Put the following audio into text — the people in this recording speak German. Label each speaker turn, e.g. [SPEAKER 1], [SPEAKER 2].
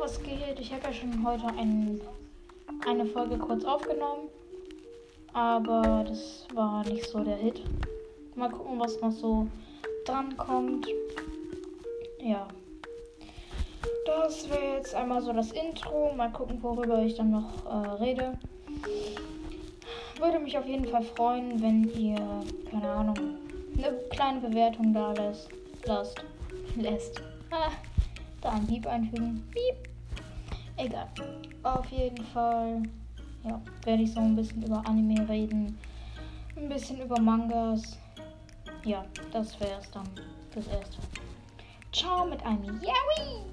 [SPEAKER 1] was geht? Ich habe ja schon heute ein, eine Folge kurz aufgenommen. Aber das war nicht so der Hit. Mal gucken, was noch so dran kommt. Ja. Das wäre jetzt einmal so das Intro. Mal gucken, worüber ich dann noch äh, rede. Würde mich auf jeden Fall freuen, wenn ihr, keine Ahnung, eine kleine Bewertung da lässt. Lasst. Lässt. Ah, da ein Beep einfügen. Beep. Egal. Auf jeden Fall ja, werde ich so ein bisschen über Anime reden. Ein bisschen über Mangas. Ja, das wäre es dann fürs Erste. Ciao mit einem Yaoi!